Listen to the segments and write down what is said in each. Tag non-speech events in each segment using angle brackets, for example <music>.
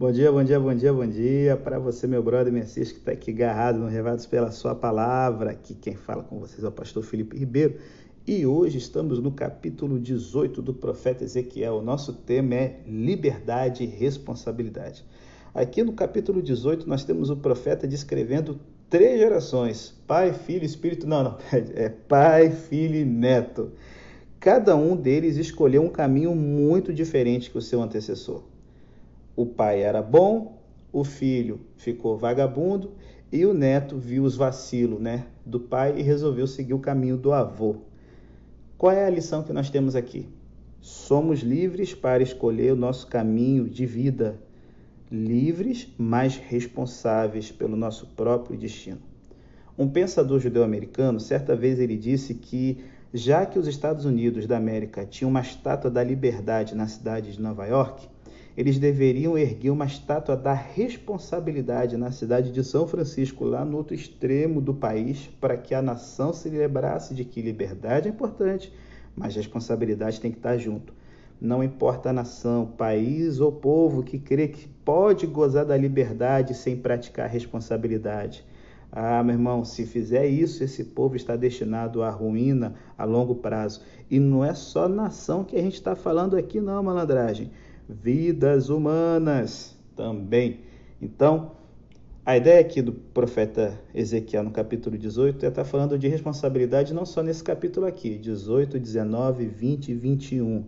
Bom dia, bom dia, bom dia, bom dia para você, meu brother Messias, que está aqui agarrado no Revados pela sua palavra. Aqui quem fala com vocês é o pastor Felipe Ribeiro. E hoje estamos no capítulo 18 do profeta Ezequiel. O nosso tema é liberdade e responsabilidade. Aqui no capítulo 18 nós temos o profeta descrevendo três gerações: pai, filho, espírito. Não, não, <laughs> é pai, filho e neto. Cada um deles escolheu um caminho muito diferente que o seu antecessor o pai era bom, o filho ficou vagabundo e o neto viu os vacilos né, do pai e resolveu seguir o caminho do avô. Qual é a lição que nós temos aqui? Somos livres para escolher o nosso caminho de vida, livres, mas responsáveis pelo nosso próprio destino. Um pensador judeu-americano, certa vez ele disse que já que os Estados Unidos da América tinham uma estátua da liberdade na cidade de Nova York, eles deveriam erguer uma estátua da responsabilidade na cidade de São Francisco, lá no outro extremo do país, para que a nação se lembrasse de que liberdade é importante, mas responsabilidade tem que estar junto. Não importa a nação, país ou povo que crê que pode gozar da liberdade sem praticar responsabilidade. Ah, meu irmão, se fizer isso, esse povo está destinado à ruína a longo prazo. E não é só nação que a gente está falando aqui, não, malandragem vidas humanas também. Então, a ideia aqui do profeta Ezequiel no capítulo 18 é estar falando de responsabilidade não só nesse capítulo aqui, 18, 19, 20 e 21.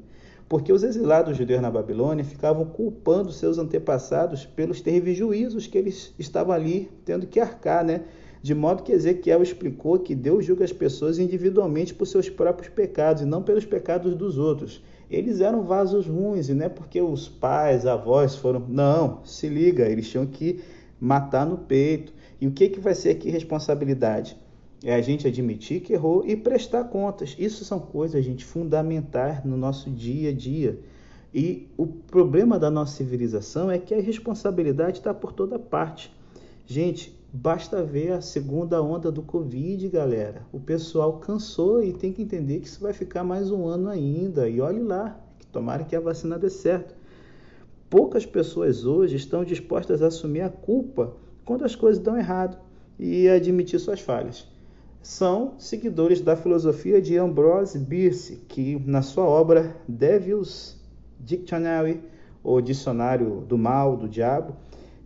Porque os exilados judeus na Babilônia ficavam culpando seus antepassados pelos terríveis juízos que eles estavam ali tendo que arcar, né? De modo que Ezequiel explicou que Deus julga as pessoas individualmente por seus próprios pecados e não pelos pecados dos outros eles eram vasos ruins, e não é porque os pais, avós foram. Não, se liga, eles tinham que matar no peito. E o que, que vai ser aqui responsabilidade? É a gente admitir que errou e prestar contas. Isso são coisas, gente, fundamentais no nosso dia a dia. E o problema da nossa civilização é que a responsabilidade está por toda parte. Gente, Basta ver a segunda onda do Covid, galera. O pessoal cansou e tem que entender que isso vai ficar mais um ano ainda. E olhe lá, que tomara que a vacina dê certo. Poucas pessoas hoje estão dispostas a assumir a culpa quando as coisas dão errado e admitir suas falhas. São seguidores da filosofia de Ambrose Bierce, que na sua obra Devil's Dictionary, ou Dicionário do Mal, do Diabo,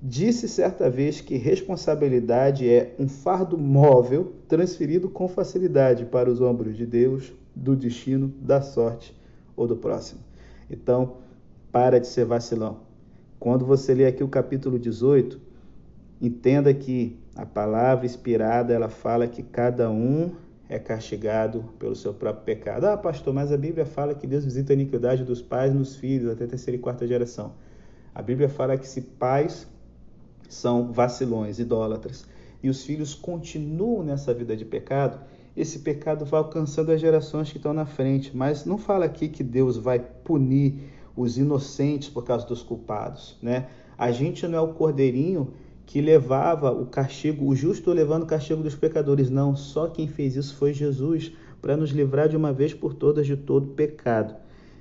Disse certa vez que responsabilidade é um fardo móvel transferido com facilidade para os ombros de Deus, do destino, da sorte ou do próximo. Então, para de ser vacilão. Quando você lê aqui o capítulo 18, entenda que a palavra inspirada, ela fala que cada um é castigado pelo seu próprio pecado. Ah, pastor, mas a Bíblia fala que Deus visita a iniquidade dos pais nos filhos até a terceira e quarta geração. A Bíblia fala que se pais são vacilões, idólatras, e os filhos continuam nessa vida de pecado, esse pecado vai alcançando as gerações que estão na frente. Mas não fala aqui que Deus vai punir os inocentes por causa dos culpados, né? A gente não é o cordeirinho que levava o castigo, o justo levando o castigo dos pecadores, não. Só quem fez isso foi Jesus, para nos livrar de uma vez por todas de todo pecado.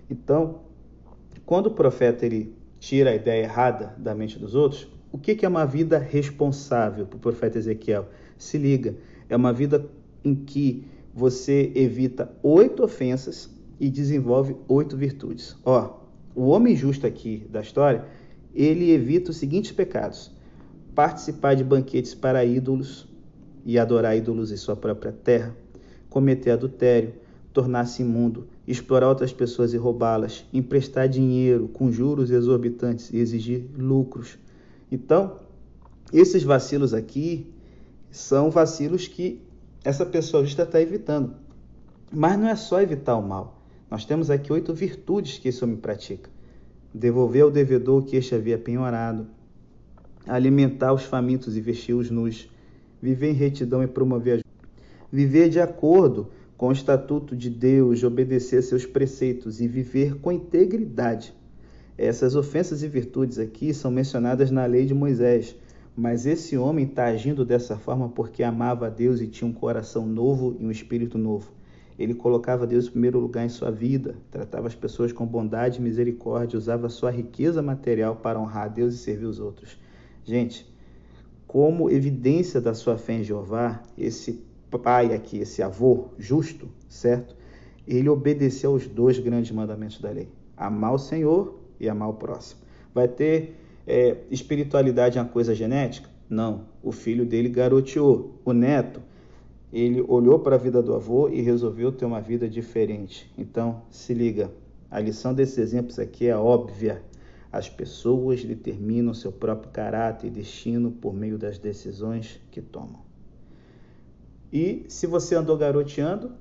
Então, quando o profeta ele tira a ideia errada da mente dos outros, o que é uma vida responsável para o profeta Ezequiel? Se liga, é uma vida em que você evita oito ofensas e desenvolve oito virtudes. Ó, o homem justo aqui da história, ele evita os seguintes pecados: participar de banquetes para ídolos e adorar ídolos em sua própria terra, cometer adultério, tornar-se imundo, explorar outras pessoas e roubá-las, emprestar dinheiro com juros exorbitantes e exigir lucros, então, esses vacilos aqui são vacilos que essa pessoa justa está evitando. Mas não é só evitar o mal. Nós temos aqui oito virtudes que esse homem pratica: devolver ao devedor o que este havia penhorado, alimentar os famintos e vestir os nus, viver em retidão e promover a viver de acordo com o estatuto de Deus, obedecer a seus preceitos e viver com integridade. Essas ofensas e virtudes aqui são mencionadas na lei de Moisés, mas esse homem está agindo dessa forma porque amava a Deus e tinha um coração novo e um espírito novo. Ele colocava Deus em primeiro lugar em sua vida, tratava as pessoas com bondade e misericórdia, usava sua riqueza material para honrar a Deus e servir os outros. Gente, como evidência da sua fé em Jeová, esse pai aqui, esse avô justo, certo? Ele obedeceu aos dois grandes mandamentos da lei: amar o Senhor e amar o próximo. Vai ter é, espiritualidade uma coisa genética? Não. O filho dele garoteou. O neto, ele olhou para a vida do avô e resolveu ter uma vida diferente. Então, se liga. A lição desses exemplos aqui é óbvia. As pessoas determinam seu próprio caráter e destino por meio das decisões que tomam. E se você andou garoteando,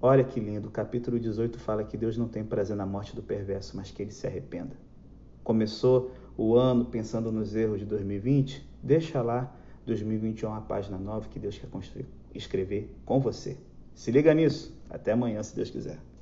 olha que lindo, o capítulo 18 fala que Deus não tem prazer na morte do perverso, mas que ele se arrependa. Começou o ano pensando nos erros de 2020, deixa lá 2021 a página nova que Deus quer construir, escrever com você. Se liga nisso. Até amanhã, se Deus quiser.